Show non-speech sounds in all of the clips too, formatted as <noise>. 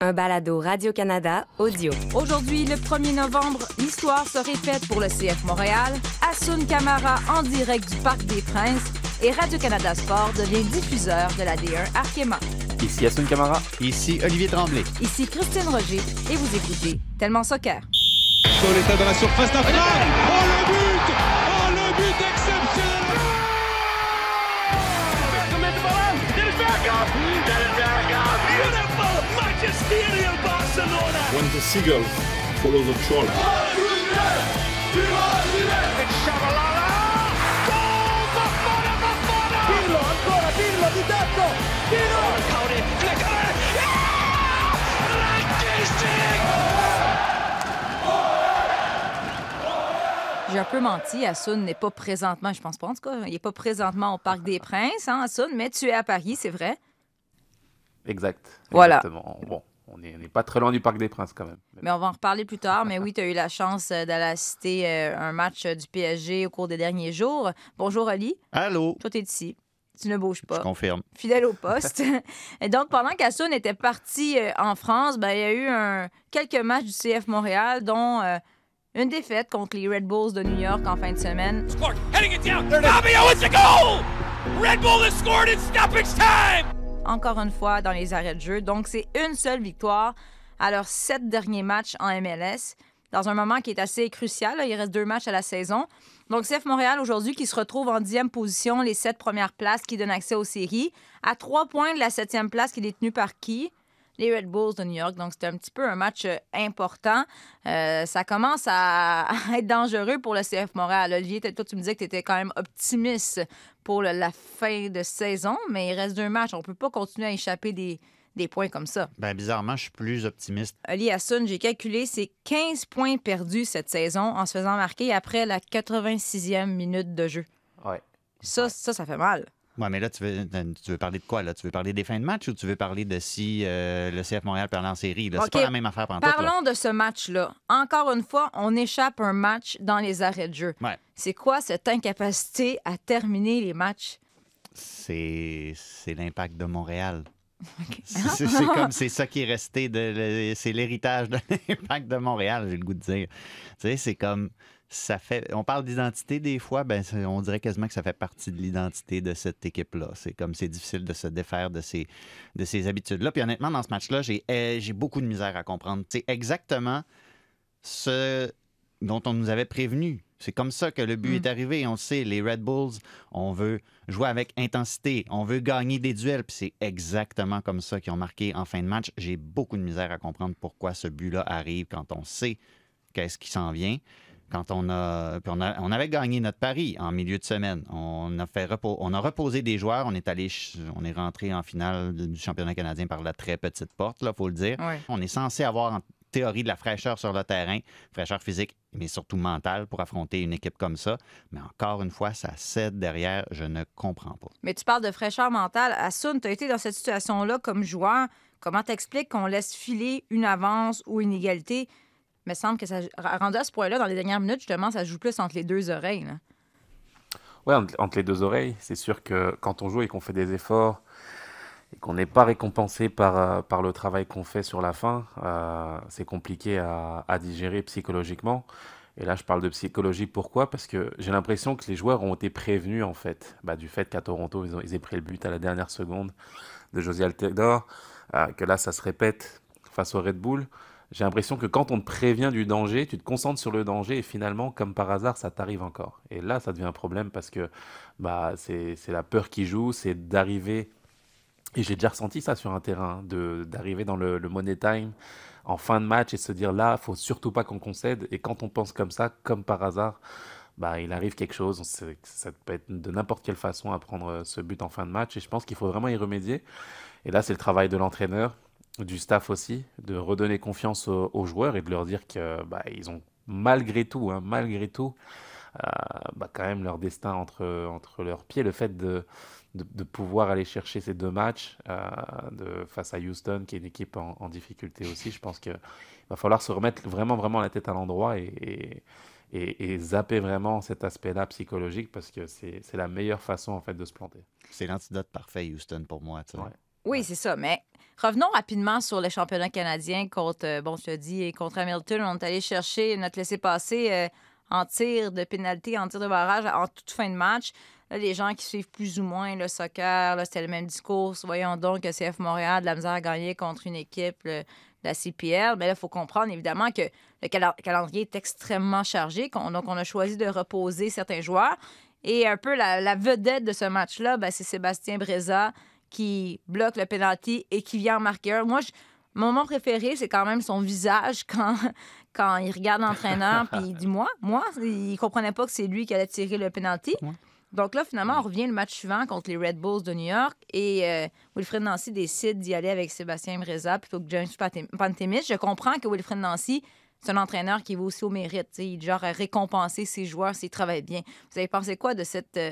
Un balado Radio-Canada audio. Aujourd'hui, le 1er novembre, l'histoire se répète pour le CF Montréal. Assun Camara en direct du Parc des Princes et Radio-Canada Sport devient diffuseur de la D1 Arkema. Ici Assun Camara. Ici Olivier Tremblay. Ici Christine Roger et vous écoutez Tellement Soccer. Pauletta dans la surface d'affaire. Oh le but Oh le but Barcelona When the seagull follows the troll. It's Shabalala Goal Bafana Bafana Pirlo ancora Pirlo di tetto Pirlo Cody flicker yeah! Rackistic J'ai un peu menti, Assun n'est pas présentement, je pense pas en tout cas, il n'est pas présentement au Parc des Princes, hein, Assun, mais tu es à Paris, c'est vrai? Exact. Voilà. Exactement. Bon, on n'est pas très loin du Parc des Princes quand même. Mais on va en reparler plus tard. Mais oui, tu as eu la chance euh, d'aller assister euh, un match euh, du PSG au cours des derniers jours. Bonjour, Ali. Allô? Toi, tu es ici. Tu ne bouges Je pas. confirme. Fidèle au poste. <laughs> Et donc, pendant qu'Assun était parti en France, ben, il y a eu un- quelques matchs du CF Montréal, dont euh, une défaite contre les Red Bulls de New York en fin de semaine. Clark heading it down Fabio it's a goal Red Bull has scored in stoppage time encore une fois dans les arrêts de jeu. Donc, c'est une seule victoire à leurs sept derniers matchs en MLS, dans un moment qui est assez crucial. Il reste deux matchs à la saison. Donc, CF Montréal aujourd'hui qui se retrouve en dixième position, les sept premières places qui donnent accès aux séries, à trois points de la septième place qui est détenue par qui? Les Red Bulls de New York. Donc, c'était un petit peu un match euh, important. Euh, ça commence à <laughs> être dangereux pour le CF Montréal. Olivier, toi, tu me disais que tu étais quand même optimiste pour le- la fin de saison, mais il reste deux matchs. On peut pas continuer à échapper des, des points comme ça. Ben, bizarrement, je suis plus optimiste. Ali Hassoun, j'ai calculé, c'est 15 points perdus cette saison en se faisant marquer après la 86e minute de jeu. ouais. Ça, ça, ça fait mal. Ouais, mais là, tu veux, tu veux parler de quoi? Là? Tu veux parler des fins de match ou tu veux parler de si euh, le CF Montréal perd en série? Là? C'est pas la même affaire pendant tout. Parlons de ce match-là. Encore une fois, on échappe un match dans les arrêts de jeu. Ouais. C'est quoi cette incapacité à terminer les matchs? C'est c'est l'impact de Montréal. <laughs> C'est c'est <laughs> comme c'est ça qui est resté de le- c'est l'héritage de <laughs> l'impact de Montréal, j'ai le goût de dire. Tu sais, c'est comme ça fait on parle d'identité des fois, ben on dirait quasiment que ça fait partie de l'identité de cette équipe-là. C'est comme c'est difficile de se défaire de ces de ces habitudes-là. Puis honnêtement dans ce match-là, j'ai eh, j'ai beaucoup de misère à comprendre. C'est exactement ce dont on nous avait prévenu. C'est comme ça que le but Mm. est arrivé. On le sait, les Red Bulls, on veut jouer avec intensité, on veut gagner des duels, puis c'est exactement comme ça qu'ils ont marqué en fin de match. J'ai beaucoup de misère à comprendre pourquoi ce but-là arrive quand on sait qu'est-ce qui s'en vient. Quand on a, puis on a- on avait gagné notre pari en milieu de semaine, on a fait repos- on a reposé des joueurs, on est allé, on est rentré en finale du championnat canadien par la très petite porte, là, faut le dire. On est censé avoir en théorie de la fraîcheur sur le terrain, fraîcheur physique, mais surtout mentale pour affronter une équipe comme ça. Mais encore une fois, ça cède derrière, je ne comprends pas. Mais tu parles de fraîcheur mentale. Assun, tu as été dans cette situation-là comme joueur. Comment t'expliques qu'on laisse filer une avance ou une égalité? Me semble que ça, rendu à ce point-là, dans les dernières minutes, justement, ça joue plus entre les deux oreilles. là. Ouais, entre, entre les deux oreilles, c'est sûr que quand on joue et qu'on fait des efforts et qu'on n'est pas récompensé par, euh, par le travail qu'on fait sur la fin, euh, c'est compliqué à, à digérer psychologiquement. Et là, je parle de psychologie, pourquoi? Parce que j'ai l'impression que les joueurs ont été prévenus, en fait, bah, du fait qu'à Toronto, ils, ont, ils aient pris le but à la dernière seconde de José Altidore, euh, que là, ça se répète face au Red Bull. J'ai l'impression que quand on te prévient du danger, tu te concentres sur le danger et finalement, comme par hasard, ça t'arrive encore. Et là, ça devient un problème parce que bah, c'est la peur qui joue, c'est d'arriver, et j'ai déjà ressenti ça sur un terrain, de d'arriver dans le, le money time en fin de match et se dire là, faut surtout pas qu'on concède. Et quand on pense comme ça, comme par hasard, bah, il arrive quelque chose. Ça peut être de n'importe quelle façon à prendre euh, ce but en fin de match. Et je pense qu'il faut vraiment y remédier. Et là, c'est le travail de l'entraîneur, du staff aussi, de redonner confiance aux, aux joueurs et de leur dire que bah, ils ont malgré tout, hein, malgré tout, euh, bah, quand même leur destin entre, entre leurs pieds. Le fait de, de, de pouvoir aller chercher ces deux matchs euh, de, face à Houston, qui est une équipe en, en difficulté aussi, je pense qu'il va falloir se remettre vraiment, vraiment la tête à l'endroit et, et, et- et zapper vraiment cet aspect-là psychologique parce que c'est la meilleure façon en fait de se planter. C'est l'antidote parfait, Houston, pour moi. tu sais. Ouais. Oui, c'est ça. Mais revenons rapidement sur le championnat canadien contre, euh, bon, je dis, contre Hamilton. On est allé chercher notre laissé-passer euh, en tir de pénalité, en tir de barrage, en toute fin de match. Les gens qui suivent plus ou moins le soccer, c'était le même discours. Voyons donc que CF Montréal de la misère à gagner contre une équipe le- de la CPL. Mais là, il faut comprendre évidemment que le calendrier est extrêmement chargé. Donc, on a choisi de reposer certains joueurs. Et un peu la, la vedette de ce match-là, ben, c'est Sébastien Breza qui bloque le penalty et qui vient en marquer un. Moi, je- mon moment préféré, c'est quand même son visage <laughs> quand, quand il regarde l'entraîneur <laughs> puis il dit moi, moi, il comprenait pas que c'est lui qui allait tirer le penalty. Ouais. Donc là, finalement, on revient le match suivant contre les Red Bulls de New York et euh, Wilfred Nancy décide d'y aller avec Sébastien Breza plutôt que James Pante- Pantemis. Je comprends que Wilfred Nancy, c'est un entraîneur qui va aussi au mérite. Il est genre à récompenser ses joueurs s'ils travaillent bien. Vous avez pensé quoi de cette, euh,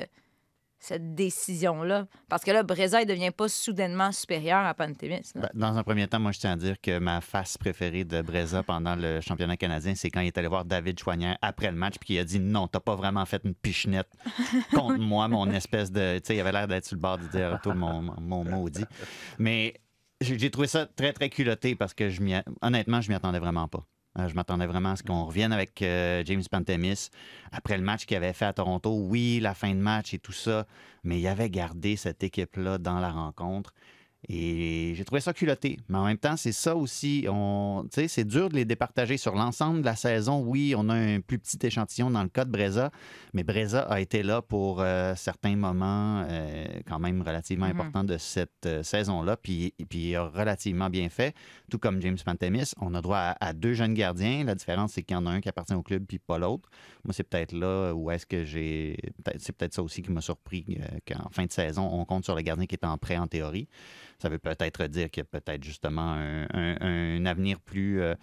cette décision-là? Parce que là, Breza, il devient pas soudainement supérieur à Pantemis. là. Ben, Dans un premier temps, moi, je tiens à dire que ma face préférée de Breza pendant le championnat canadien, c'est quand il est allé voir David Choignard après le match puis qu'il a dit non, t'as pas vraiment fait une pichenette <laughs> contre moi, mon espèce de. Tu sais, il avait l'air d'être sur le bord du dire tout mon, mon maudit. Mais j'ai trouvé ça très, très culotté parce que je honnêtement, je m'y attendais vraiment pas. Euh, Je m'attendais vraiment à ce qu'on revienne avec euh, James Pantemis après le match qu'il avait fait à Toronto. Oui, la fin de match et tout ça, mais il avait gardé cette équipe-là dans la rencontre. Et j'ai trouvé ça culotté. Mais en même temps, c'est ça aussi. C'est dur de les départager sur l'ensemble de la saison. Oui, on a un plus petit échantillon dans le cas de Breza, mais Breza a été là pour euh, certains moments euh, quand même relativement Mhm. importants de cette euh, saison-là. Puis, puis il a relativement bien fait, tout comme James Pantemis. On a droit à, à deux jeunes gardiens. La différence, c'est qu'il y en a un qui appartient au club puis pas l'autre. Moi, c'est peut-être là où est-ce que j'ai. C'est peut-être ça aussi qui m'a surpris qu'en fin de saison, on compte sur le gardien qui est en prêt en théorie. Ça veut peut-être dire qu'il y a peut-être justement un, un- un avenir plus. euh,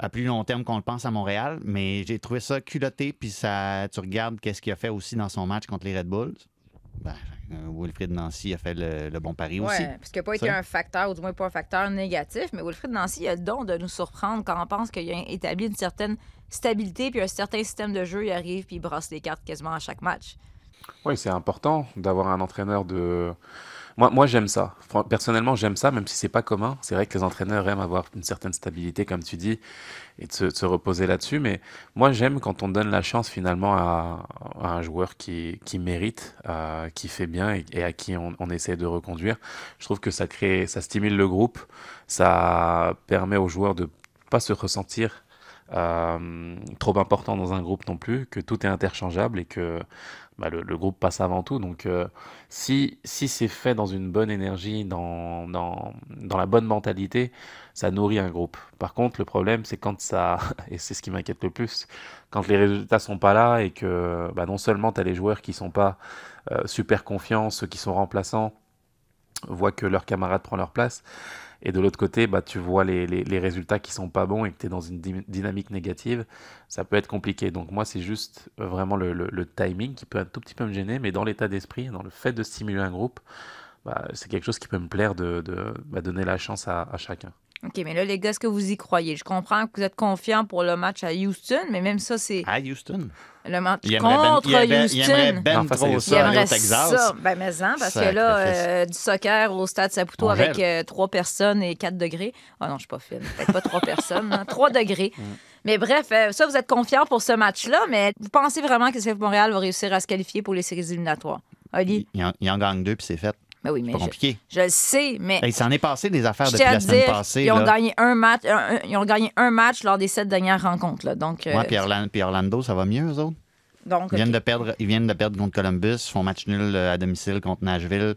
à plus long terme qu'on le pense à Montréal, mais j'ai trouvé ça culotté, puis ça, tu regardes qu'est-ce qu'il a fait aussi dans son match contre les Red Bulls. Ben, euh, Wilfried Nancy a fait le, le bon pari aussi. Ouais, parce qu'il n'a pas été Ça. un facteur, ou du moins pas un facteur négatif, mais Wilfred Nancy a le don de nous surprendre quand on pense qu'il a établi une certaine stabilité, puis un certain système de jeu, il arrive, puis il brasse les cartes quasiment à chaque match. Oui, c'est important d'avoir un entraîneur de. Moi, moi j'aime ça. Personnellement, j'aime ça, même si c'est pas commun. C'est vrai que les entraîneurs aiment avoir une certaine stabilité, comme tu dis, et de se, reposer là-dessus. Mais moi, j'aime quand on donne la chance finalement à, un joueur qui, qui mérite, qui fait bien et, à qui on, on essaie de reconduire. Je trouve que ça crée, ça stimule le groupe, ça permet aux joueurs de pas se ressentir euh, trop important dans un groupe non plus, que tout est interchangeable et que bah, le, le groupe passe avant tout. Donc, euh, si, si c'est fait dans une bonne énergie, dans, dans, dans la bonne mentalité, ça nourrit un groupe. Par contre, le problème, c'est quand ça, <laughs> et c'est ce qui m'inquiète le plus, quand les résultats sont pas là et que bah, non seulement tu as les joueurs qui sont pas euh, super confiants, ceux qui sont remplaçants voient que leur camarade prend leur place. Et de l'autre côté, bah, tu vois les, les, résultats qui sont pas bons et que tu es dans une dy- dynamique négative, ça peut être compliqué. Donc moi, c'est juste euh, vraiment le, le- le timing qui peut un tout petit peu me gêner, mais dans l'état d'esprit, dans le fait de stimuler un groupe, bah, c'est quelque chose qui peut me plaire de, de bah, donner la chance à, à chacun. OK, mais là, les gars, est-ce que vous y croyez? Je comprends que vous êtes confiants pour le match à Houston, mais même ça, c'est À Houston? le match Il aimerait ben, contre il aimerait- il aimerait Houston. ben Non, trop Houston. Il ça aller aimerait au Texas. ça. Ben, mais en, parce que là, euh, du soccer au stade Saputo On avec euh, trois personnes et 4 degrés. Ah non, je suis pas fine. Peut-être pas trois <laughs> personnes, hein, 3 degrés. Mm. Mais bref, euh, ça, vous êtes confiants pour ce match-là, mais vous pensez vraiment que CF Montréal va réussir à se qualifier pour les séries éliminatoires? Ali? Il, il en, il en gagne deux, puis c'est fait. Ben oui, mais pas compliqué. je le sais, mais il s'en est passé des affaires depuis la semaine dire, passée. ils ont là. gagné un match, un- un- ils ont gagné un match lors des sept dernières rencontres. Là. Donc, euh, puis Orlando, puis Orlando, ça va mieux, eux autres? donc Ils viennent, de perdre, ils viennent de perdre contre Columbus, font match nul euh, à domicile contre Nashville.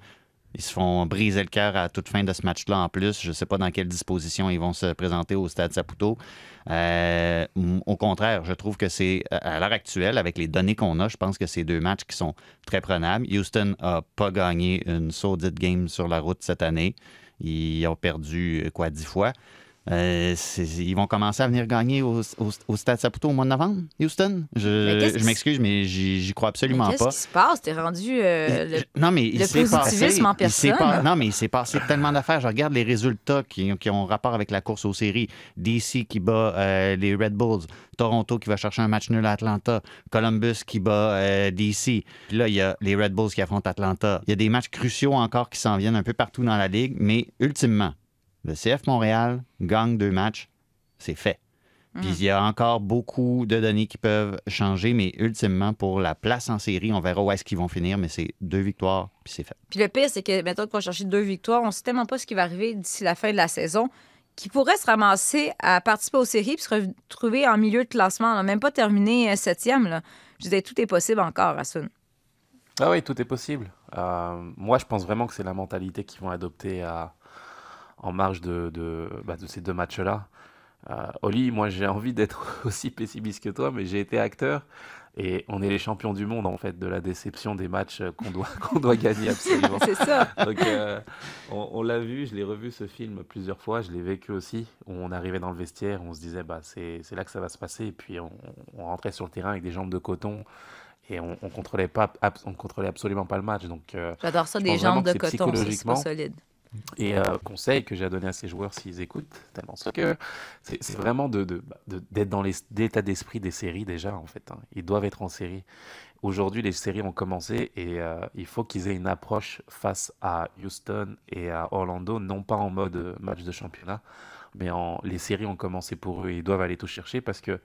Ils se font briser le cœur à toute fin de ce match-là en plus. Je ne sais pas dans quelle disposition ils vont se présenter au Stade Saputo. Euh, au contraire, je trouve que c'est, à l'heure actuelle, avec les données qu'on a, je pense que c'est deux matchs qui sont très prenables. Houston n'a pas gagné une saudite game sur la route cette année. Ils ont perdu, euh, quoi, dix fois. Euh, ils vont commencer à venir gagner au, au, au Stade Saputo au mois de novembre, Houston. Je, qu'est-ce m'excuse, mais j'y crois Mais absolument Qu'est-ce pas. qui se passe? T'es rendu. euh, le- Je- non, mais il le positivisme passé, en personne, pas- non, mais il s'est passé tellement d'affaires. Je regarde les résultats qui, qui ont rapport avec la course aux séries. DC qui bat euh, les Red Bulls. Toronto qui va chercher un match nul à Atlanta. Columbus qui bat DC. Puis là, il y a les Red Bulls qui affrontent Atlanta. Il y a des matchs cruciaux encore qui s'en viennent un peu partout dans la ligue. Mais ultimement, le CF Montréal gagne deux matchs. C'est fait. Puis il y a encore beaucoup de données qui peuvent changer, mais ultimement, pour la place en série, on verra où est-ce qu'ils vont finir, mais c'est deux victoires, puis c'est fait. Puis le pire, c'est que, mettons qu'on va chercher deux victoires, on sait tellement pas ce qui va arriver d'ici la fin de la saison, qui pourrait se ramasser à participer aux séries puis se retrouver en milieu de classement, là, même pas terminé euh, septième. Là. Je disais, tout est possible encore, Asun. Ah oui, tout est possible. Euh, moi, je pense vraiment que c'est la mentalité qu'ils vont adopter à- en marge de, de, bah, de ces deux matchs-là. Euh, Oli, moi, j'ai envie d'être <laughs> aussi pessimiste que toi, mais j'ai été acteur et on est les champions du monde, en fait, de la déception des matchs qu'on doit, <laughs> qu'on doit gagner absolument. <laughs> C'est ça. Donc, euh, on, on l'a vu, je l'ai revu ce film plusieurs fois, je l'ai vécu aussi. Où on arrivait dans le vestiaire, on se disait, bah, c'est là que ça va se passer. Et puis, on, on rentrait sur le terrain avec des jambes de coton et on, on contrôlait pas, on contrôlait absolument pas le match. Donc, euh, J'adore ça, des jambes de coton, c'est solide. Et euh, conseil que j'ai à donner à ces joueurs s'ils écoutent, tellement que c'est vraiment de, de- bah, de- d'être dans l'état d'esprit des séries déjà en fait. hein. Ils doivent être en série. Aujourd'hui, les séries ont commencé et euh, il faut qu'ils aient une approche face à Houston et à Orlando, non pas en mode euh, match de championnat, mais en les séries ont commencé pour eux et ils doivent aller tout chercher parce que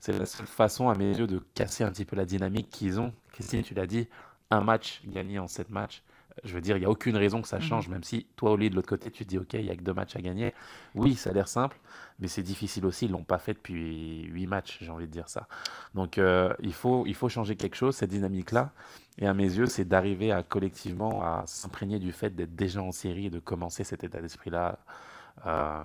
c'est la seule façon à mes yeux de casser un petit peu la dynamique qu'ils ont. Christine, tu l'as dit, un match gagné en sept matchs. Je veux dire, il n'y a aucune raison que ça change, même si toi, Oli, de l'autre côté, tu te dis, OK, il n'y a que deux matchs à gagner. Oui, ça a l'air simple, mais c'est difficile aussi. Ils ne l'ont pas fait depuis huit matchs, j'ai envie de dire ça. Donc, euh, il, faut, il faut changer quelque chose, cette dynamique-là. Et à mes yeux, c'est d'arriver à collectivement à s'imprégner du fait d'être déjà en série et de commencer cet état d'esprit-là euh,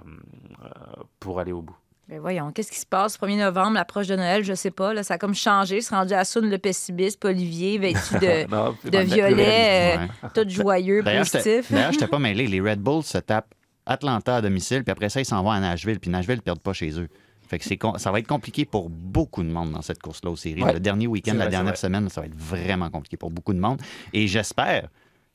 euh, pour aller au bout. Ben voyons, qu'est-ce qui se passe? 1er novembre, l'approche de Noël, je sais pas. Là, ça a comme changé. C'est rendu à Sun le pessimiste, puis Olivier, vêtu de, <laughs> Non, de violet, euh, tout joyeux, positif. d'ailleurs, j'étais pas <laughs> mêlé. Les Red Bulls se tapent Atlanta à domicile, puis après ça, ils s'en vont à Nashville, puis Nashville ne perdent pas chez eux. Fait que con- ça va être compliqué pour beaucoup de monde dans cette course-là aux séries. Ouais. Le dernier week-end, la vrai, dernière semaine, ça va être vraiment compliqué pour beaucoup de monde. Et j'espère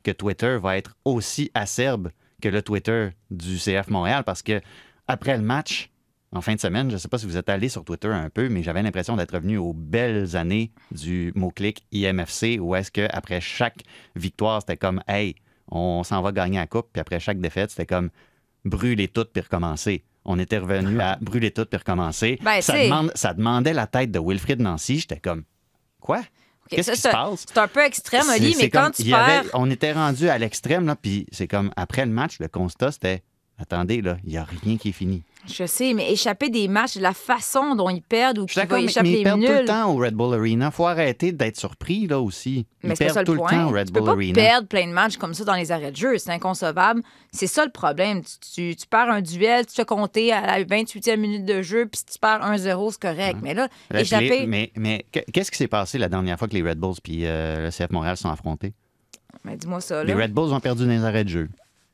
que Twitter va être aussi acerbe que le Twitter du CF Montréal parce que après le match, en fin de semaine, je ne sais pas si vous êtes allé sur Twitter un peu, mais j'avais l'impression d'être revenu aux belles années du mot-clic IMFC où est-ce qu'après chaque victoire, c'était comme Hey, on s'en va gagner la coupe, puis après chaque défaite, c'était comme brûler tout puis recommencer. On était revenu à <laughs> brûler tout puis recommencer. Ben, ça, c'est- demande- ça demandait la tête de Wilfrid Nancy. J'étais comme Quoi? Ok, Qu'est-ce qui se c'est- passe? C'est un peu extrême, Oli, mais quand comme- tu avait- perds. on était rendu à l'extrême, là, puis c'est comme après le match, le constat, c'était attendez, là, il n'y a rien qui est fini. Je sais, mais échapper des matchs, la façon dont ils perdent ou qu'ils vont échapper mais ils les perdent tout le temps au Red Bull Arena. faut arrêter d'être surpris, là, aussi. Ils Mais c'est pas ça perdent tout le point. temps au Red tu peux Bull pas Arena. perdre plein de matchs comme ça dans les arrêts de jeu. C'est inconcevable. C'est ça le problème. Tu, tu- tu perds un duel, tu te fais compter à la 28e minute de jeu, puis si tu perds 1-0, c'est correct. Mais là, échapper. mais mais que- qu'est-ce qui s'est passé la dernière fois que les Red Bulls puis euh, le CF Montréal sont affrontés? Mais dis-moi ça, Les. Red Bulls ont perdu dans les arrêts de jeu.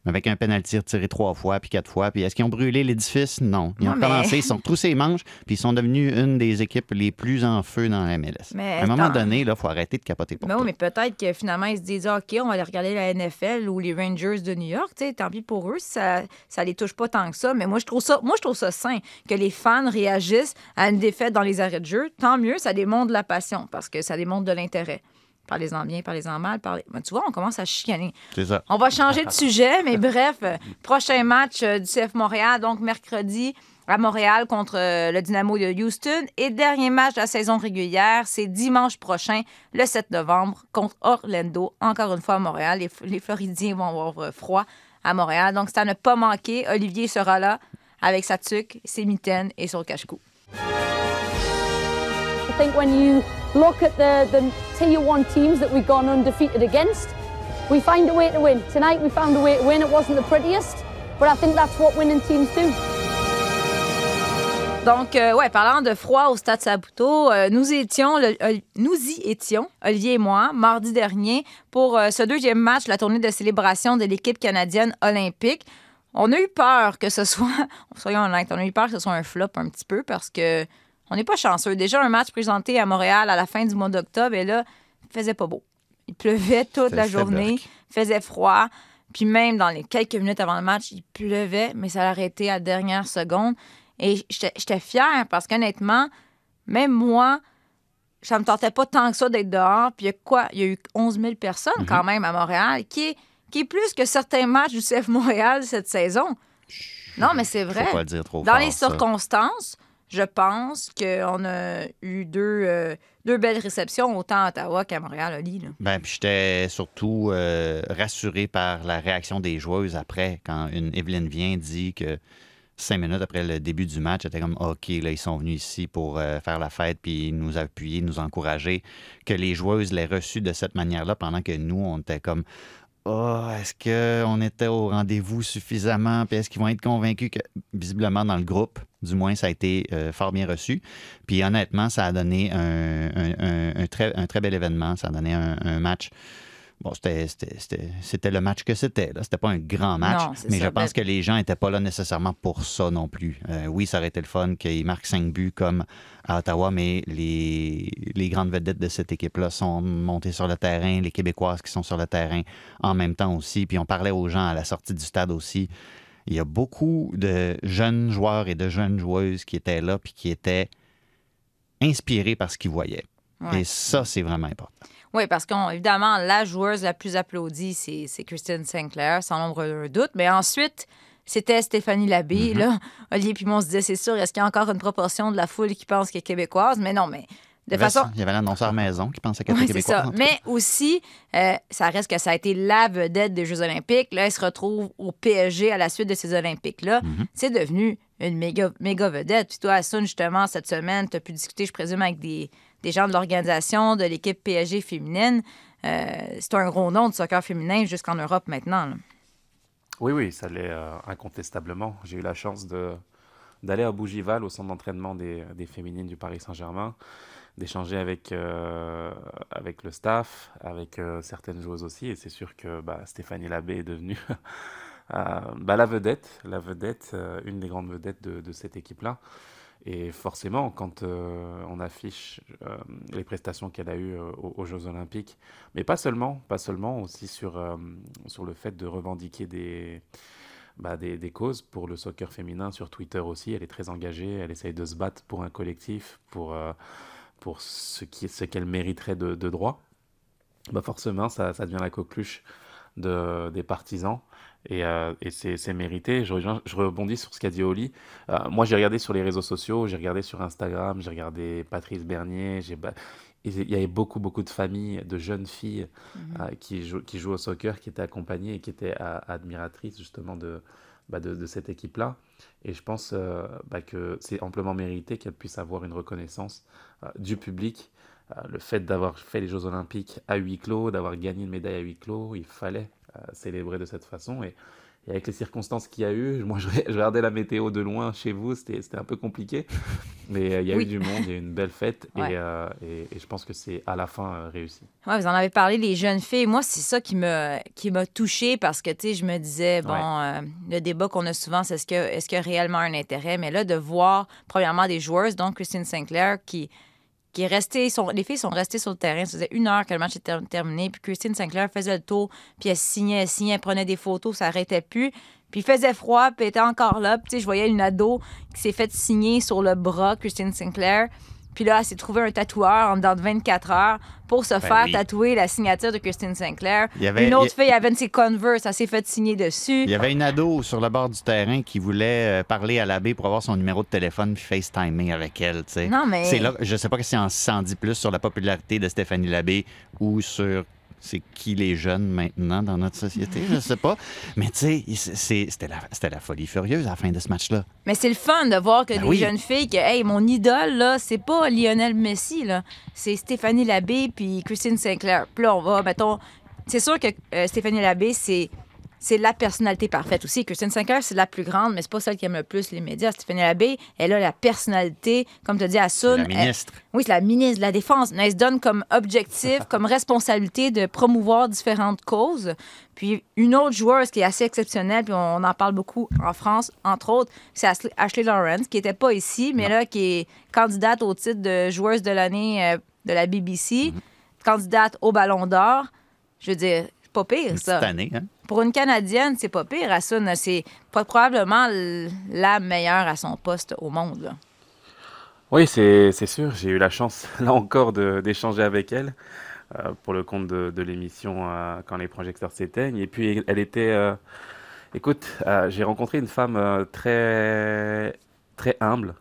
Avec un penalty retiré trois fois, puis quatre fois. Puis est-ce qu'ils ont brûlé l'édifice? Non. Ils ont mais- commencé, ils sont troussés les manches, puis ils sont devenus une des équipes les plus en feu dans la MLS. Mais à un moment donné, il faut arrêter de capoter pour Mais tout. oui, mais peut-être que finalement, ils se disent OK, on va aller regarder la NFL ou les Rangers de New York. Tant pis pour eux, ça ça les touche pas tant que ça. Mais moi, je trouve ça, moi, je trouve ça sain que les fans réagissent à une défaite dans les arrêts de jeu. Tant mieux, ça démontre de la passion parce que ça démontre de l'intérêt. Parlez-en bien, parlez-en mal. Parlez... Ben, tu vois, on commence à chicaner. C'est ça. On va changer de sujet, mais bref, euh, <laughs> prochain match euh, du CF Montréal, donc mercredi à Montréal contre euh, le Dynamo de Houston. Et dernier match de la saison régulière, c'est dimanche prochain, le 7 novembre, contre Orlando, encore une fois à Montréal. Les, les Floridiens vont avoir euh, froid à Montréal. Donc, c'est à ne pas manquer. Olivier sera là avec sa tuque, ses mitaines et son cache-cou. I think when you look at the, the tier one teams that we've gone undefeated against, we find a way to win. Tonight we found a way to win. It wasn't the prettiest, but I think that's what winning teams do. Donc, euh, ouais, parlant de froid au Stade Saputo, euh, nous étions, le- euh, nous y étions, Olivier et moi, mardi dernier, pour euh, ce deuxième match, la tournée de célébration de l'équipe canadienne olympique. On a eu peur que ce soit, <laughs> soyons honnêtes, on a eu peur que ce soit un flop un petit peu parce que on n'est pas chanceux. Déjà, un match présenté à Montréal à la fin du mois d'octobre, et là, il faisait pas beau. Il pleuvait toute la journée, il faisait froid. Puis même dans les quelques minutes avant le match, il pleuvait, mais ça l'a arrêté à la dernière seconde. Et j'étais fière parce qu'honnêtement, même moi, ça me tentait pas tant que ça d'être dehors. Puis il y a quoi? Il y a eu 11 000 personnes quand même à Montréal, qui est, qui est plus que certains matchs du CF Montréal cette saison. Non, mais c'est vrai. Faut pas le dire trop Dans fort, les ça. Je pense qu'on a eu deux, euh, deux belles réceptions, autant à Ottawa qu'à Montréal, Oli. Ben, puis j'étais surtout euh, rassuré par la réaction des joueuses après, quand une Evelyne vient dit que cinq minutes après le début du match, était comme OK, là, ils sont venus ici pour euh, faire la fête, puis nous appuyer, nous encourager. Que les joueuses l'aient reçu de cette manière-là, pendant que nous, on était comme Oh, est-ce qu'on était au rendez-vous suffisamment? Puis est-ce qu'ils vont être convaincus que, visiblement, dans le groupe, du moins, ça a été euh, fort bien reçu. Puis honnêtement, ça a donné un, très, bel événement. Ça a donné un match. Bon, c'était- le match que c'était. C'était pas un grand match, Non, mais ça. je pense Ben- que les gens n'étaient pas là nécessairement pour ça non plus. Euh, oui, ça aurait été le fun qu'ils marquent cinq buts comme à Ottawa, mais les, les grandes vedettes de cette équipe-là sont montées sur le terrain, les Québécoises qui sont sur le terrain en même temps aussi. Puis on parlait aux gens à la sortie du stade aussi. Il y a beaucoup de jeunes joueurs et de jeunes joueuses qui étaient là puis qui étaient inspirés par ce qu'ils voyaient. Ouais. Et ça, c'est vraiment important. Oui, parce qu'évidemment, la joueuse la plus applaudie, c'est c'est Christine Sinclair, sans nombre d'un doute. Mais ensuite, c'était Stéphanie Labbé. Mm-hmm. là. Olivier puis moi, on se disait, c'est sûr, est-ce qu'il y a encore une proportion de la foule qui pense qu'elle est québécoise? Mais non, mais de Il façon... ça. Il y avait l'annonceur maison qui pensait qu'elle était c'est québécoise. ça. Mais aussi, euh, ça reste que ça a été la vedette des Jeux olympiques. Là, elle se retrouve au PSG à la suite de ces Olympiques-là. Mm-hmm. C'est devenu une méga, méga vedette. Puis toi, Assun, justement, cette semaine, tu as pu discuter, je présume, avec des, des gens de l'organisation, de l'équipe PSG féminine. Euh, c'est un gros nom de soccer féminin jusqu'en Europe maintenant. Oui, oui, ça l'est euh, incontestablement. J'ai eu la chance d'aller à Bougival, au centre d'entraînement des, féminines du Paris Saint-Germain, d'échanger avec, euh, avec le staff, avec certaines joueuses aussi. Et c'est sûr que bah, Stéphanie Labbé est devenue <laughs> bah, la vedette, la vedette, une des grandes vedettes de, de cette équipe-là. Et forcément, quand euh, on affiche euh, les prestations qu'elle a eues euh, aux, Jeux Olympiques, mais pas seulement, pas seulement, aussi sur, sur le fait de revendiquer des, bah, des, des causes pour le soccer féminin sur Twitter aussi. Elle est très engagée, elle essaye de se battre pour un collectif, pour, pour ce qui- ce qu'elle mériterait de, de droit. Bah forcément, ça, ça devient la coqueluche de, des partisans. Et, euh, et c'est mérité. Je, rebondis sur ce qu'a dit Oli. Euh, moi, j'ai regardé sur les réseaux sociaux, j'ai regardé sur Instagram, j'ai regardé Patrice Bernier. Il y avait beaucoup, beaucoup de familles, de jeunes filles euh, qui, jouent, qui jouent au soccer, qui étaient accompagnées et qui étaient admiratrices justement de, bah, de, de cette équipe-là. Et je pense bah, que c'est amplement mérité qu'elle puisse avoir une reconnaissance du public. Euh, le fait d'avoir fait les Jeux Olympiques à huis clos, d'avoir gagné une médaille à huis clos, il fallait euh, célébrer de cette façon. Et, et avec les circonstances qu'il y a eu, <laughs> moi je, je regardais la météo de loin chez vous, c'était un peu compliqué. Mais euh, il y a Oui. eu du monde, il y a eu une belle fête. Ouais. Et, euh, et, et je pense que c'est à la fin euh, réussi. Ouais, vous en avez parlé, les jeunes filles. Moi, c'est ça qui m'a qui touchée parce que, tu sais, je me disais, bon, Ouais. le débat qu'on a souvent, c'est est-ce que qu'il y a réellement un intérêt? Mais là, de voir, premièrement, des joueuses, donc Christine Sinclair, qui, qui les filles sont restées sur le terrain. Ça faisait une heure que le match était terminé. Puis Christine Sinclair faisait le tour, puis elle signait, elle signait, elle prenait des photos, ça n'arrêtait plus. Puis il faisait froid, puis elle était encore là. Puis je voyais une ado qui s'est fait signer sur le bras, Christine Sinclair. Puis là, elle s'est un tatoueur en dedans de 24 heures pour se faire Ben oui. tatouer la signature de Christine Sinclair. Il y avait- une autre il fille avait ses Converse, elle s'est fait signer dessus. Il y avait une ado sur le bord du terrain qui voulait euh, parler à l'abbé pour avoir son numéro de téléphone puis FaceTimer avec elle. Non, mais- C'est là, je sais pas si on s'en dit plus sur la popularité de Stéphanie Labbé ou sur c'est qui les jeunes maintenant dans notre société, je sais pas. Mais tu sais, c'était la, folie furieuse à la fin de ce match-là. Mais c'est le fun de voir que Ben des oui. jeunes filles, que, hey, mon idole, là, c'est pas Lionel Messi, là. C'est Stéphanie Labbé puis Christine Sinclair. Puis là, on va, mettons. C'est sûr que euh, Stéphanie Labbé, c'est c'est la personnalité parfaite aussi. Kristen Sinclair, c'est la plus grande, mais c'est pas celle qui aime le plus les médias. Stéphanie Labbé, elle a la personnalité, comme tu as dit, à la ministre. Oui, c'est la ministre de la Défense. Mais elle se donne comme objectif, <laughs> comme responsabilité de promouvoir différentes causes. Puis une autre joueuse qui est assez exceptionnelle, puis on en parle beaucoup en France, entre autres, c'est Ashley- Lawrence, qui n'était pas ici, mais là, qui est candidate au titre de joueuse de l'année euh, de la BBC, candidate au Ballon d'Or. Je veux dire, c'est pas pire, Une ça. petite année, hein? Pour une Canadienne, c'est pas pire, Assun. C'est probablement la meilleure à son poste au monde. Oui, c'est sûr. J'ai eu la chance, <laughs> là encore, d'échanger avec elle euh, pour le compte de, l'émission euh, Quand les projecteurs s'éteignent. Et puis, elle était... euh, écoute, j'ai rencontré une femme très, très humble,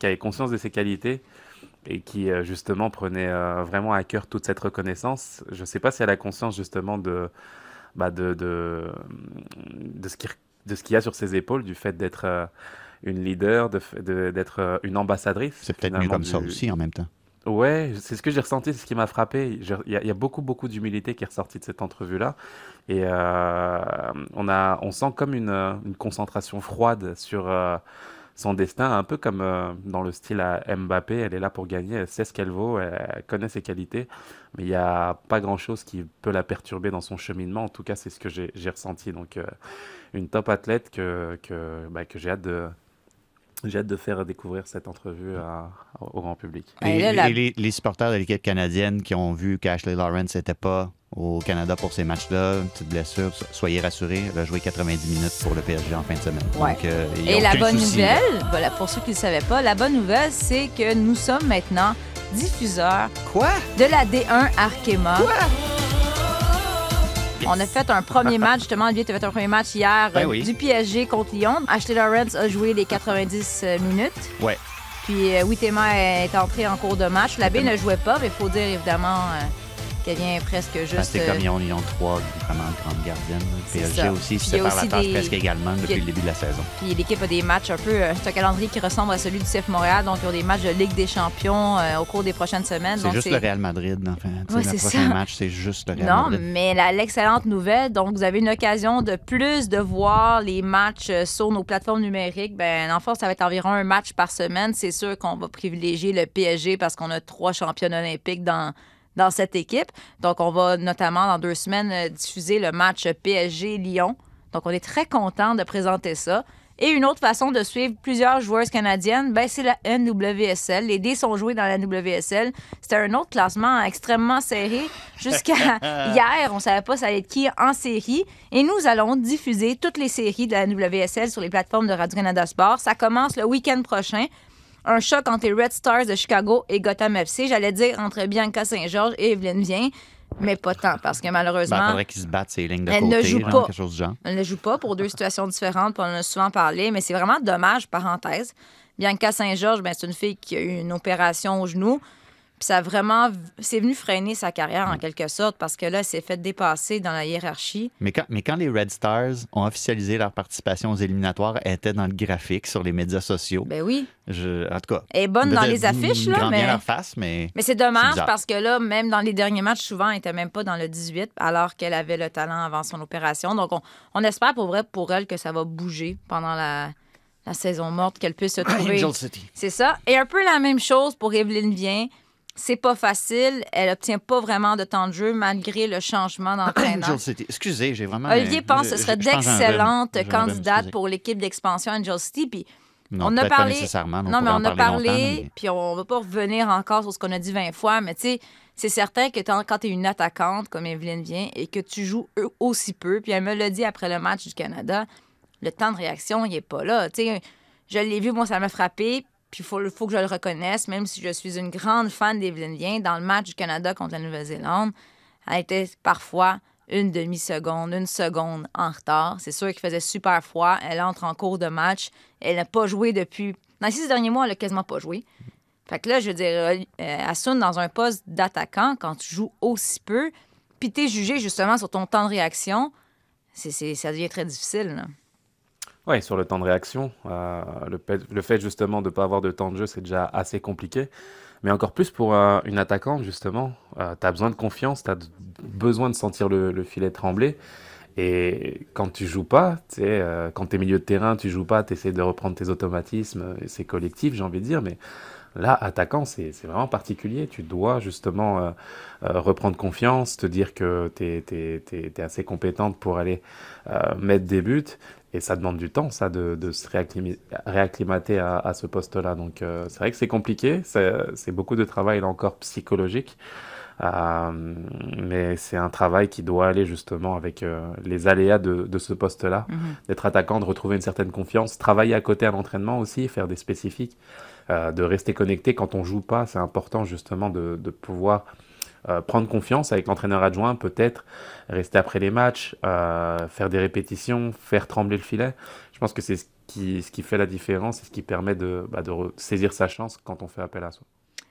qui avait conscience de ses qualités et qui, justement, prenait vraiment à cœur toute cette reconnaissance. Je ne sais pas si elle a conscience, justement, de, bah, de, de, de ce qui, de ce qu'il y a sur ses épaules, du fait d'être... euh, une leader, de f- de- d'être euh, une ambassadrice. C'est peut-être mieux comme ça aussi en même temps. Ouais, c'est ce que j'ai ressenti, c'est ce qui m'a frappé. Il y, a- il y a beaucoup, beaucoup d'humilité qui est ressortie de cette entrevue-là. Et euh, on, a, on sent comme une, une concentration froide sur euh, son destin, un peu comme euh, dans le style à Mbappé. Elle est là pour gagner, elle sait ce qu'elle vaut, elle, connaît ses qualités, mais il n'y a pas grand-chose qui peut la perturber dans son cheminement. En tout cas, c'est ce que j'ai ressenti. Donc, euh, une top athlète que, que, bah, que j'ai hâte de... J'ai hâte de faire découvrir cette entrevue à- au grand public. Et les, les supporters de l'équipe canadienne qui ont vu qu'Ashley Lawrence n'était pas au Canada pour ces matchs-là, une petite blessure, so- soyez rassurés, elle va jouer 90 minutes pour le PSG en fin de semaine. Ouais. Donc, euh, il Et la bonne souci, nouvelle, voilà, pour ceux qui ne le savaient pas, la bonne nouvelle, c'est que nous sommes maintenant diffuseurs Quoi? de la D1 Arkema. On a fait un premier match, justement, Olivier, tu as fait un premier match hier Ben euh, oui. du PSG contre Lyon. Ashley Lawrence a joué les 90 minutes. Ouais. Puis euh, Huitema est entré en cours de match. L'abbé ne jouait pas, mais il faut dire évidemment euh, qu'elle vient presque juste. Parce que euh, comme ils ont, ils ont trois vraiment grandes gardiennes. Le PSG aussi se sépare la tâche des- presque également depuis a- le début de la saison. Puis l'équipe a des matchs un peu. euh, C'est un calendrier qui ressemble à celui du CF Montréal. Donc, ils ont des matchs de Ligue des Champions euh, au cours des prochaines semaines. C'est juste le Real Madrid, enfin. Ouais, le c'est prochain ça. match, c'est juste le Real Non, Madrid. mais la- l'excellente nouvelle, donc vous avez une occasion de plus de voir les matchs euh, sur nos plateformes numériques. Ben, en fait, ça va être environ un match par semaine. C'est sûr qu'on va privilégier le PSG parce qu'on a trois championnes olympiques dans, dans cette équipe. Donc, on va notamment dans deux semaines euh, diffuser le match PSG-Lyon. Donc, on est très content de présenter ça. Et une autre façon de suivre plusieurs joueuses canadiennes, ben, c'est la NWSL. Les dés sont joués dans la NWSL. C'était un autre classement extrêmement serré. Jusqu'à <laughs> hier, on ne savait pas ça allait être qui en série. Et nous allons diffuser toutes les séries de la NWSL sur les plateformes de Radio-Canada Sport. Ça commence le week-end prochain. Un choc entre les Red Stars de Chicago et Gotham FC. J'allais dire entre Bianca Saint-Georges et Evelyne Vien, mais pas tant, parce que Ben, malheureusement... il faudrait qu'ils se battent ces lignes de Elle ne joue genre, pas. quelque chose du genre. Elle ne joue pas pour deux situations différentes, puis on en a souvent parlé, mais c'est vraiment dommage, parenthèse. Bianca Saint-Georges, ben, c'est une fille qui a eu une opération au genou. Puis ça a vraiment. C'est venu freiner sa carrière en quelque sorte parce que là, elle s'est fait dépasser dans la hiérarchie. Mais quand, mais quand les Red Stars ont officialisé leur participation aux éliminatoires, elle était dans le graphique sur les médias sociaux. Ben oui. Je, en tout cas. Elle est bonne dans les affiches, là, grand bien mais. leur face, mais. Mais c'est dommage parce que là, même dans les derniers matchs, souvent, elle n'était même pas dans le 18 alors qu'elle avait le talent avant son opération. Donc, on, on espère pour vrai pour elle que ça va bouger pendant la, la saison morte, qu'elle puisse se <coughs> trouver. C'est ça. Et un peu la même chose pour Evelyne Vien. C'est pas facile. Elle obtient pas vraiment de temps de jeu malgré le changement <coughs> d'entraîneur. Angel City. Excusez, j'ai vraiment. Olivier pense que ce serait d'excellentes candidates pour l'équipe d'expansion Angel City. Puis Non, on a parlé. nécessairement, non, mais on a parlé, puis on va pas revenir encore sur ce qu'on a dit 20 fois, mais tu sais, c'est certain que quand tu es une attaquante comme Evelyne vient et que tu joues eux aussi peu, puis elle me l'a dit après le match du Canada, le temps de réaction, il est pas là. Tu sais, je l'ai vu, moi, ça m'a frappé, puis il faut, que je le reconnaisse, même si je suis une grande fan d'Evelyne Vien, dans le match du Canada contre la Nouvelle-Zélande, elle était parfois une demi-seconde, une seconde en retard. C'est sûr qu'il faisait super froid. Elle entre en cours de match. Elle n'a pas joué depuis. Dans les six derniers mois, elle n'a quasiment pas joué. Fait que là, je veux dire, euh, Assun, dans un poste d'attaquant, quand tu joues aussi peu, puis t'es jugé justement sur ton temps de réaction, c'est, ça devient très difficile. Ouais, sur le temps de réaction, euh, le, fait, justement de ne pas avoir de temps de jeu, c'est déjà assez compliqué. Mais encore plus pour euh, une attaquante, justement, tu as besoin de confiance, tu as besoin de sentir le, le filet trembler. Et quand tu joues pas, euh, quand tu es milieu de terrain, tu joues pas, tu essaies de reprendre tes automatismes, et c'est collectif, j'ai envie de dire, mais là, attaquant, c'est c'est vraiment particulier. Tu dois justement euh, euh, reprendre confiance, te dire que tu es, assez compétente pour aller euh, mettre des buts. Et ça demande du temps, ça, de, de se réacclimater, réacclimater à, à ce poste-là. Donc, euh, c'est vrai que c'est compliqué. C'est beaucoup de travail, là encore, psychologique. Euh, mais c'est un travail qui doit aller justement avec euh, les aléas de, de ce poste-là, Mhm. d'être attaquant, de retrouver une certaine confiance, travailler à côté à l'entraînement aussi, faire des spécifiques, euh, de rester connecté quand on joue pas. C'est important justement de, de pouvoir euh, prendre confiance avec l'entraîneur adjoint, peut-être rester après les matchs, euh, faire des répétitions, faire trembler le filet. Je pense que c'est ce qui, ce qui fait la différence et ce qui permet de, bah, de saisir sa chance quand on fait appel à soi.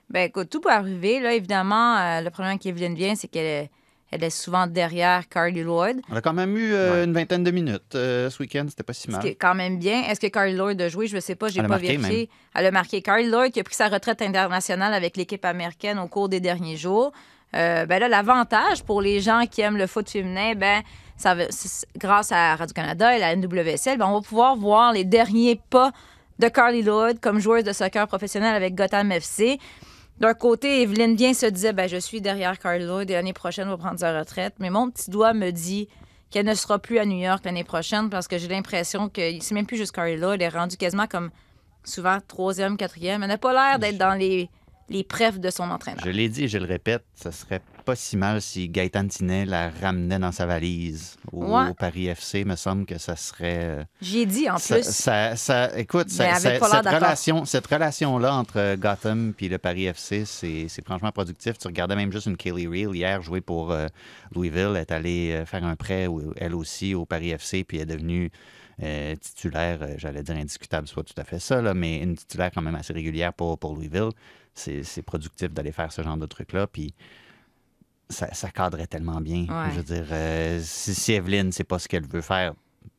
Ben écoute, tout peut arriver. Là, évidemment, euh, le problème avec Evelyn vient, c'est qu'elle est, elle est souvent derrière Carly Lloyd. On a quand même eu euh, Ouais. une vingtaine de minutes euh, ce week-end, c'était pas si Ce mal. qui est quand même bien. Est-ce que Carly Lloyd a joué? Je ne sais pas, j'ai pas marqué, vérifié. Elle a marqué. Carly Lloyd qui a pris sa retraite internationale avec l'équipe américaine au cours des derniers jours. Euh, ben là, l'avantage pour les gens qui aiment le foot féminin, ben, ça grâce à Radio-Canada et la NWSL, ben, on va pouvoir voir les derniers pas de Carly Lloyd comme joueuse de soccer professionnelle avec Gotham FC. D'un côté, Evelyne Bien se disait ben, Je suis derrière Carly Lloyd et l'année prochaine, va prendre sa retraite. Mais mon petit doigt me dit qu'elle ne sera plus à New York l'année prochaine parce que j'ai l'impression que c'est même plus juste Carly Lloyd. Elle est rendue quasiment comme souvent troisième, quatrième. Elle n'a pas l'air d'être dans les, les prefs de son entraîneur. Je l'ai dit et je le répète, ce serait pas si mal si Gaëtan Tinet la ramenait dans sa valise au, Ouais. au Paris FC. me semble que ça serait. euh, J'y ai dit en ça, plus. ça- ça- écoute, cette relation, cette relation-là entre euh, Gotham et le Paris FC, c'est franchement productif. Tu regardais même juste une Kelly Reel hier jouer pour euh, Louisville, elle est allée euh, faire un prêt elle aussi au Paris FC, puis elle est devenue euh, titulaire, j'allais dire indiscutable, pas tout à fait ça, là, mais une titulaire quand même assez régulière pour, pour Louisville. C'est productif d'aller faire ce genre de truc-là, puis ça, ça cadrait tellement bien. Ouais. Je veux dire, euh, si, si Evelyne, c'est pas ce qu'elle veut faire,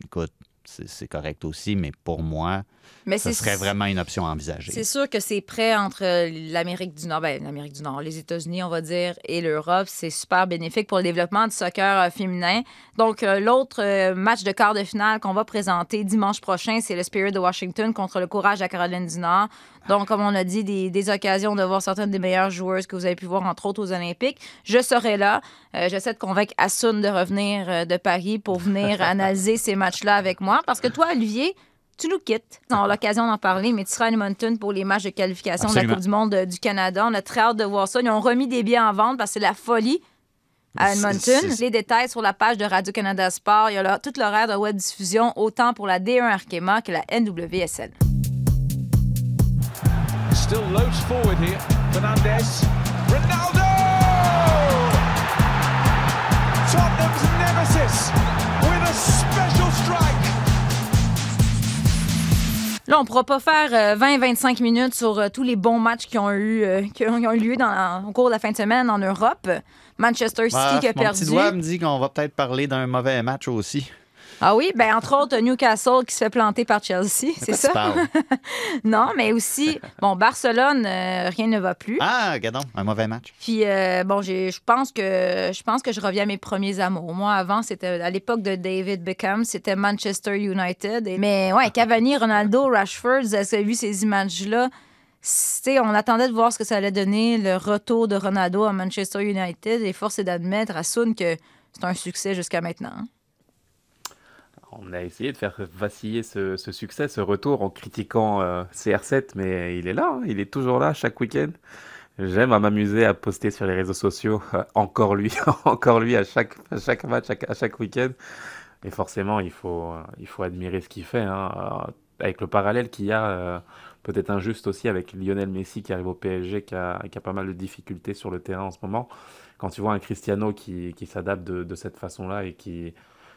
écoute, c'est correct aussi, mais pour moi, Mais ce serait vraiment une option à envisager. C'est sûr que c'est prêt entre l'Amérique du Nord, ben, l'Amérique du Nord, les États-Unis, on va dire, et l'Europe. C'est super bénéfique pour le développement du soccer euh, féminin. Donc, euh, l'autre match de quart de finale qu'on va présenter dimanche prochain, c'est le Spirit de Washington contre le Courage à Caroline du Nord. Donc, comme on a dit, des, des occasions de voir certaines des meilleures joueuses que vous avez pu voir, entre autres, aux Olympiques. Je serai là. Euh, J'essaie de convaincre Assun de revenir euh, de Paris pour venir <laughs> analyser ces matchs-là avec moi. Parce que toi, Olivier, tu nous quittes. On aura l'occasion d'en parler, mais tu seras à Edmonton pour les matchs de qualification de la Coupe du Monde euh, du Canada. On a très hâte de voir ça. Ils ont remis des billets en vente parce que c'est la folie à Edmonton. Les détails sur la page de Radio-Canada Sport. Il y a là, tout l'horaire de web diffusion, autant pour la D1 Arkema que la NWSL. Still loads forward here. Fernandez. Ronaldo! Tottenham's nemesis with a special strike. Là, on pourra pas faire euh, 20-25 minutes sur euh, tous les bons matchs qui ont eu, euh, qui ont, eu lieu dans, au cours de la fin de semaine en Europe. Manchester City Ah, qui a mon perdu. petit doigt me dit qu'on va peut-être parler d'un mauvais match aussi. Ah oui, ben entre autres Newcastle qui se fait planter par Chelsea, c'est ça? <laughs> Non, mais aussi, bon, Barcelone, euh, rien ne va plus. Ah, regardons, un mauvais match. Puis euh, bon, je pense que je pense que je reviens à mes premiers amours. Moi, avant, c'était à l'époque de David Beckham, c'était Manchester United. Et- mais ouais, Cavani, Ronaldo, Rashford, vous avez vu ces images-là. On attendait de voir ce que ça allait donner, le retour de Ronaldo à Manchester United. Et force est d'admettre à Sun que c'est un succès jusqu'à maintenant. On a essayé de faire vaciller ce, succès, ce retour en critiquant euh, CR7, mais il est là, hein, il est toujours là chaque week-end. J'aime à m'amuser à poster sur les réseaux sociaux, euh, encore lui, <laughs> encore lui à chaque, match, à, chaque week-end. Et forcément, il faut, euh, admirer ce qu'il fait, hein, avec le parallèle qu'il y a, peut-être injuste aussi, avec Lionel Messi qui arrive au PSG, qui a, pas mal de difficultés sur le terrain en ce moment. Quand tu vois un Cristiano qui, s'adapte de cette façon-là et qui,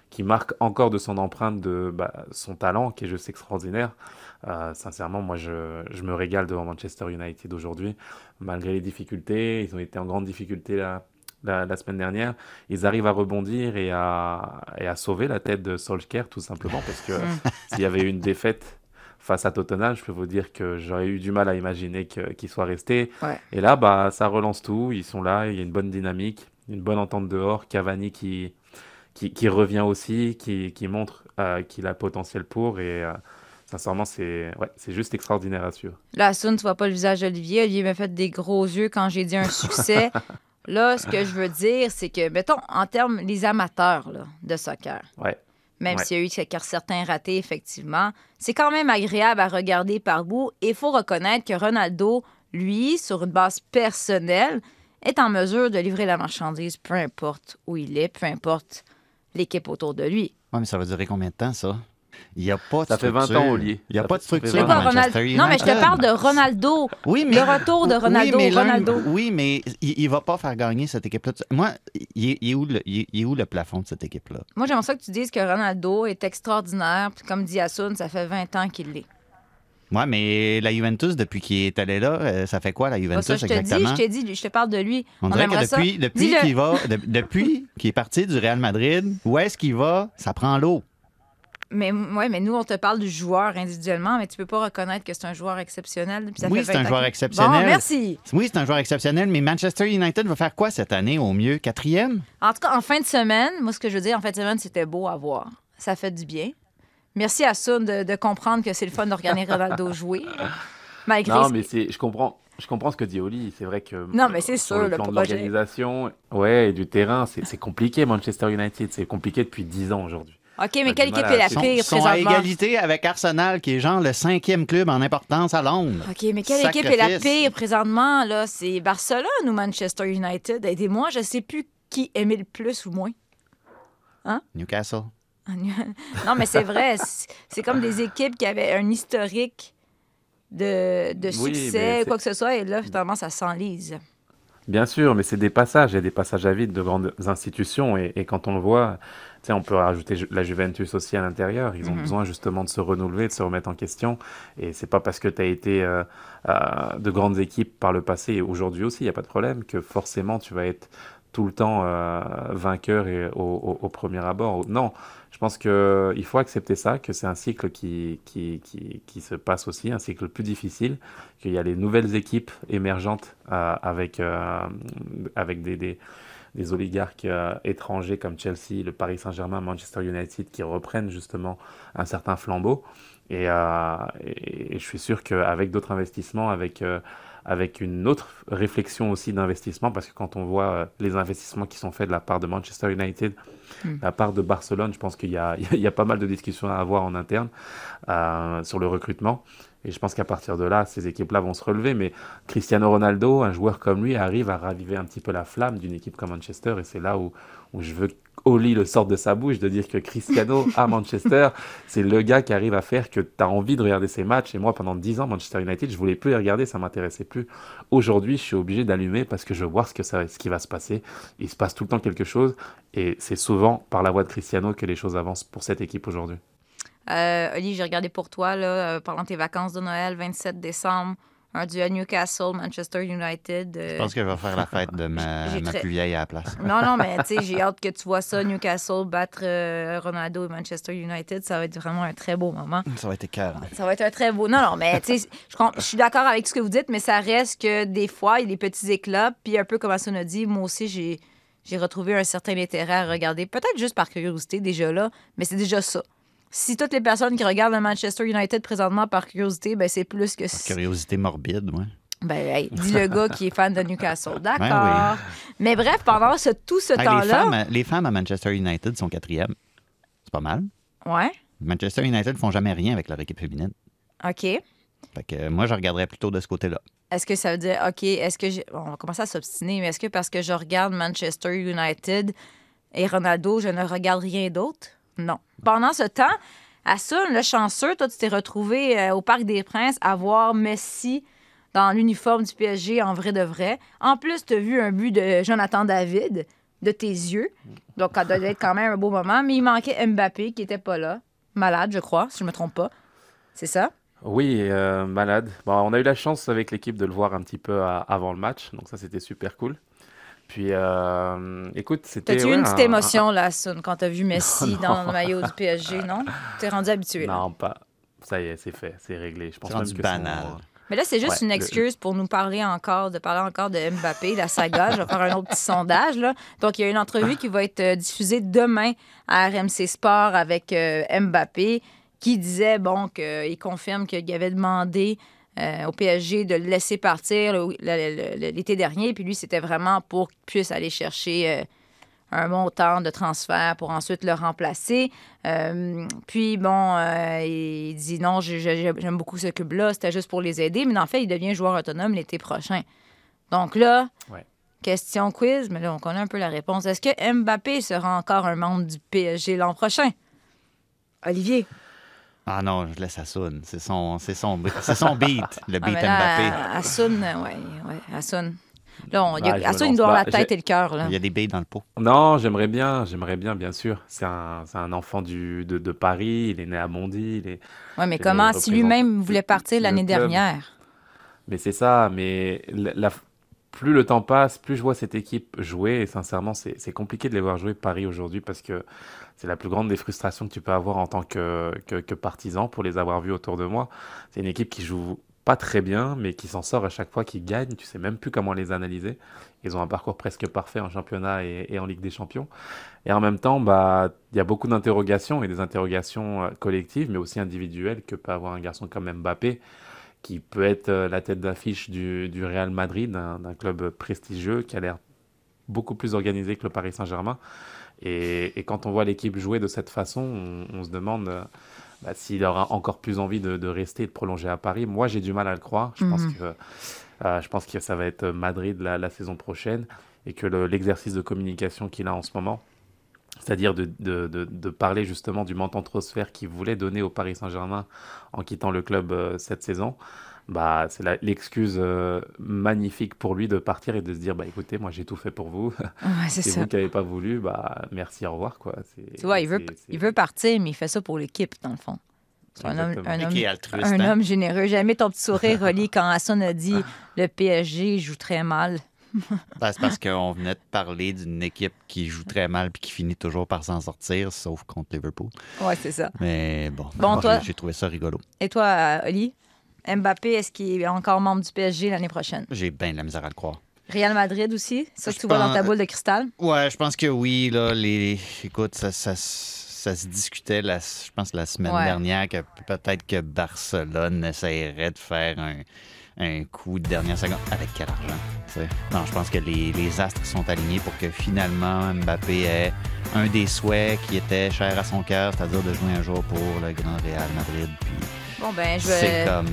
qui marque encore de son empreinte de bah, son talent, qui est juste extraordinaire. Euh, sincèrement, moi, je, je me régale devant Manchester United aujourd'hui, malgré les difficultés. Ils ont été en grande difficulté la, la, la semaine dernière. Ils arrivent à rebondir et à, et à sauver la tête de Solskjaer, tout simplement, parce que <laughs> s'il y avait eu une défaite face à Tottenham, je peux vous dire que j'aurais eu du mal à imaginer que- qu'il soit resté. Ouais. Et là, bah, ça relance tout. Ils sont là, il y a une bonne dynamique, une bonne entente dehors. Cavani qui, qui, qui revient aussi, qui, qui montre euh, qu'il a potentiel pour. Et euh, sincèrement, c'est ouais, juste extraordinaire à suivre. Là, Sun, tu vois pas le visage d'Olivier. Olivier m'a fait des gros yeux quand j'ai dit un succès. <laughs> là, ce que je veux dire, c'est que, mettons, en termes, les amateurs là, de soccer, Ouais. même Ouais. s'il y a eu certains ratés, effectivement, c'est quand même agréable à regarder par bout. Et il faut reconnaître que Ronaldo, lui, sur une base personnelle, est en mesure de livrer la marchandise, peu importe où il est, peu importe l'équipe autour de lui. Ouais, mais ça va durer combien de temps, ça? Il n'y a pas de Ça fait 20 structure. ans, Olivier. Il n'y a Ça pas de structure C'est 20 à pas Non, mais je te parle de Ronaldo. Oui, mais... Le retour de Ronaldo, Oui, mais Ronaldo. Oui, mais il ne va pas faire gagner cette équipe-là. Moi, il est, il est où le, il est- où le plafond de cette équipe-là? Moi, j'aimerais ça que tu dises que Ronaldo est extraordinaire. Puis comme dit Asun, ça fait 20 ans qu'il l'est. Ouais, mais la Juventus, depuis qu'il est allé là, euh, ça fait quoi, la Juventus, ça, je te dis, je te dis, je te parle de lui. On dirait que depuis, qu'il va, de- depuis <laughs> qu'il est parti du Real Madrid, où est-ce qu'il va? Ça prend l'eau. Mais, ouais, mais nous, on te parle du joueur individuellement, mais tu peux pas reconnaître que c'est un joueur exceptionnel. ça Oui, c'est 20 un joueur exceptionnel. Bon, merci. Oui, c'est un joueur exceptionnel, mais Manchester United va faire quoi cette année au mieux? Quatrième? En tout cas, en fin de semaine, moi, ce que je veux dire, en fin de semaine, c'était beau à voir. Ça fait du bien. Merci à Sun de, de comprendre que c'est le fun de regarder <laughs> Ronaldo jouer. Malgré Non, ce- mais c'est, je comprends, je comprends ce que dit Oli. C'est vrai que Non, mais c'est sur sûr, le le plan de l'organisation, ouais, et du terrain, c'est, c'est compliqué Manchester United. C'est compliqué depuis 10 ans aujourd'hui. OK, mais quelle équipe à est la pire Ils sont à égalité avec Arsenal, qui est genre le cinquième club en importance à Londres. OK, mais quelle équipe est la pire présentement? là? C'est Barcelone ou Manchester United? Aidez-moi, je sais plus qui aimait le plus ou moins. Newcastle. Non, mais c'est vrai. c'est- comme des équipes qui avaient un historique de, de succès, quoi que ce soit, et là, finalement, ça s'enlise. Bien sûr, mais c'est des passages, il y a des passages à vide de grandes institutions. Et, et quand on le voit, tu sais, on peut rajouter Ju- la Juventus aussi à l'intérieur. Ils ont Mhm. besoin justement de se renouveler, de se remettre en question. Et c'est pas parce que tu as été euh, euh, de grandes équipes par le passé et aujourd'hui aussi, il n'y a pas de problème, que forcément tu vas être tout le temps euh, vainqueur et au, premier abord. Non, je pense qu'il faut accepter ça, que c'est un cycle qui, qui, qui, se passe aussi, un cycle plus difficile, qu'il y a les nouvelles équipes émergentes euh, avec, euh, avec des, des, oligarques étrangers comme Chelsea, le Paris Saint-Germain, Manchester United qui reprennent justement un certain flambeau. Et, et, je suis sûr qu'avec d'autres investissements, avec, avec une autre réflexion aussi d'investissement, parce que quand on voit euh, les investissements qui sont faits de la part de Manchester United, Mm. de la part de Barcelone, je pense qu'il y a, <laughs> il y a pas mal de discussions à avoir en interne euh, sur le recrutement. Et je pense qu'à partir de là, ces équipes-là vont se relever. Mais Cristiano Ronaldo, un joueur comme lui, arrive à raviver un petit peu la flamme d'une équipe comme Manchester. Et c'est là où, où je veux qu'Oli le sorte de sa bouche, de dire que Cristiano à Manchester, <laughs> c'est le gars qui arrive à faire que tu as envie de regarder ses matchs. Et moi, pendant 10 ans, Manchester United, je voulais plus les regarder, ça m'intéressait plus. Aujourd'hui, je suis obligé d'allumer parce que je veux voir ce, que ça, ce qui va se passer. Il se passe tout le temps quelque chose. Et c'est souvent par la voix de Cristiano que les choses avancent pour cette équipe aujourd'hui. Euh, Oli, j'ai regardé pour toi, là, euh, pendant tes vacances de Noël, 27 décembre, un duel Newcastle, Manchester United. euh, Je pense que je vais faire la fête de ma, <laughs> ma très- plus vieille à la place. Non, non, mais <laughs> tu sais, j'ai hâte que tu vois ça, Newcastle battre euh, Ronaldo et Manchester United. Ça va être vraiment un très beau moment. Ça va être écœurant. Ça va être un très beau. Non, non, mais tu sais, je, suis d'accord avec ce que vous dites, mais ça reste que des fois, il y a des petits éclats. Puis un peu comme a dit, moi aussi, j'ai, j'ai retrouvé un certain intérêt à regarder. Peut-être juste par curiosité déjà là, mais c'est déjà ça. Si toutes les personnes qui regardent le Manchester United présentement par curiosité, ben c'est plus que... Curiosité morbide, moi. Ben, hey, dis le gars qui est fan de Newcastle. D'accord. Ouais, Mais bref, pendant ce, tout ce Hey, temps-là... les femmes à Manchester United sont quatrièmes. C'est pas mal. Ouais, Manchester United font jamais rien avec leur équipe féminine. OK. Fait que euh, moi, je regarderais plutôt de ce côté-là. Est-ce que ça veut dire, OK, est-ce que. bon, on va commencer à s'obstiner, mais est-ce que parce que je regarde Manchester United et Ronaldo, je ne regarde rien d'autre? Non. Pendant ce temps, à ça, le chanceux, toi, tu t'es retrouvé euh, au Parc des Princes à voir Messi dans l'uniforme du PSG en vrai de vrai. En plus, tu as vu un but de Jonathan David de tes yeux. Donc, ça doit être quand même un beau moment. Mais il manquait Mbappé qui n'était pas là. Malade, je crois, si je ne me trompe pas. C'est ça? Oui, euh, malade. Bon, on a eu la chance avec l'équipe de le voir un petit peu à- avant le match, donc ça c'était super cool. Puis, euh, écoute, c'était. T'as-tu eu ouais, une petite un- émotion, là, Sun, quand t'as vu <laughs> Messi Non, dans non. le maillot du PSG, <laughs> non? T'es rendu habitué, là? Non, pas. Ça y est, c'est fait, c'est réglé. Je pense C'est même rendu que banal. Mais là, c'est juste Ouais, une le- excuse pour nous parler encore, de parler encore de Mbappé, la saga. Je vais faire un autre petit sondage. Là. Donc, il y a une entrevue qui va être euh, diffusée demain à RMC Sport avec euh, Mbappé qui disait, bon, qu'il confirme qu'il avait demandé euh, au PSG de le laisser partir l'été dernier. Puis lui, c'était vraiment pour qu'il puisse aller chercher euh, un montant de transfert pour ensuite le remplacer. Euh, puis, bon, euh, il dit non, j'ai- j'ai- j'aime beaucoup ce club-là, c'était juste pour les aider. Mais en fait, il devient joueur autonome l'été prochain. Donc là, Ouais. question quiz, mais là, on connaît un peu la réponse. Est-ce que Mbappé sera encore un membre du PSG l'an prochain? Olivier. Ah non, je laisse Assoun. C'est son, c'est son, c'est son beat, le Ah, beat mais là, Mbappé. Assoun, euh, ouais, ouais, Assoun. Là, on, il y a- Bah, je Assoun, il lance doit avoir la pas. tête et le cœur. Il y a des billes dans le pot. Non, j'aimerais bien, j'aimerais bien, bien sûr. C'est un, c'est un enfant du, de, de Paris, il est né à Bondy. Ouais, mais comment, si lui-même voulait partir l'année dernière? Mais c'est ça, mais la- la- plus le temps passe, plus je vois cette équipe jouer, et sincèrement, c'est c'est compliqué de les voir jouer Paris aujourd'hui parce que c'est la plus grande des frustrations que tu peux avoir en tant que, partisan pour les avoir vus autour de moi. C'est une équipe qui joue pas très bien, mais qui s'en sort à chaque fois, qui gagne. Tu sais même plus comment les analyser. Ils ont un parcours presque parfait en championnat et, en Ligue des Champions. Et en même temps, bah, il y a beaucoup d'interrogations et des interrogations euh, collectives, mais aussi individuelles que peut avoir un garçon comme Mbappé qui peut être euh, la tête d'affiche du, du Real Madrid, d'un club prestigieux qui a l'air beaucoup plus organisé que le Paris Saint-Germain. Et, et quand on voit l'équipe jouer de cette façon, on, on se demande euh, bah, s'il aura encore plus envie de, de rester et de prolonger à Paris. Moi, j'ai du mal à le croire. Je pense Mhm. que euh, je pense que ça va être Madrid la, la saison prochaine et que le- l'exercice de communication qu'il a en ce moment, c'est-à-dire de, de, de, de parler justement du montant transfert qu'il voulait donner au Paris Saint-Germain en quittant le club euh, cette saison, bah, c'est l'excuse euh, magnifique pour lui de partir et de se dire bah écoutez, moi j'ai tout fait pour vous, <laughs> Ouais, c'est vous qui n'avez pas voulu, bah merci, au revoir quoi. Tu vois, il veut, il veut partir, mais il fait ça pour l'équipe, dans le fond. C'est un homme, un homme, qui est altruiste. un hein? homme généreux. J'ai aimé ton petit sourire, Oli, <laughs> quand Hassan a dit le PSG joue très mal. <laughs> Ben, c'est parce qu'on venait de parler d'une équipe qui joue très mal puis qui finit toujours par s'en sortir, sauf contre Liverpool. Ouais, c'est ça. Mais bon, Bon, moi, toi- j'ai- j'ai trouvé ça rigolo. Et toi, euh, Oli, Mbappé, est-ce qu'il est encore membre du PSG l'année prochaine? J'ai bien de la misère à le croire. Real Madrid aussi? Ça que Je tu vois dans ta boule de cristal? Ouais, je pense que oui. Là, les... Écoute, ça, ça, ça se discutait, la... je pense, la semaine Ouais. dernière que peut-être que Barcelone essaierait de faire un, un coup de dernière seconde. Avec quel argent? Non, je pense que les, les astres sont alignés pour que finalement Mbappé ait un des souhaits qui était cher à son cœur, c'est-à-dire de jouer un jour pour le Grand Real Madrid. Puis Bon, ben, je c'est vais, comme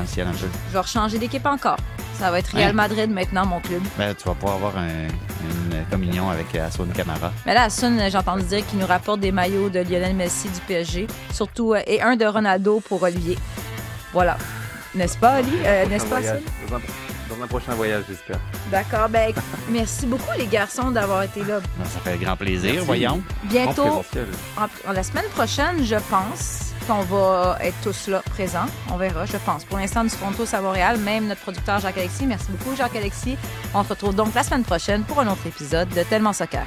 le ciel un peu. je vais rechanger d'équipe encore. Ça va être Real Hein? Madrid maintenant, mon club. Ben, tu vas pouvoir avoir un- une communion avec Aswan Camara. Mais là, Hassan, j'ai entendu dire qu'il nous rapporte des maillots de Lionel Messi du PSG, surtout, euh, et un de Ronaldo pour Olivier. Voilà. N'est-ce pas, Oli? Euh, N'est-ce pas, Hassan? Dans un, prochain voyage, j'espère. D'accord. Ben, <laughs> merci beaucoup, les garçons, d'avoir été là. Ben, Ça fait grand plaisir, Merci. voyons. En Bientôt, en la semaine prochaine, je pense qu'on va être tous là, présents. On verra, je pense. Pour l'instant, nous serons tous à Montréal, même notre producteur Jacques-Alexis. Merci beaucoup, Jacques-Alexis. On se retrouve donc la semaine prochaine pour un autre épisode de Tellement Soccer.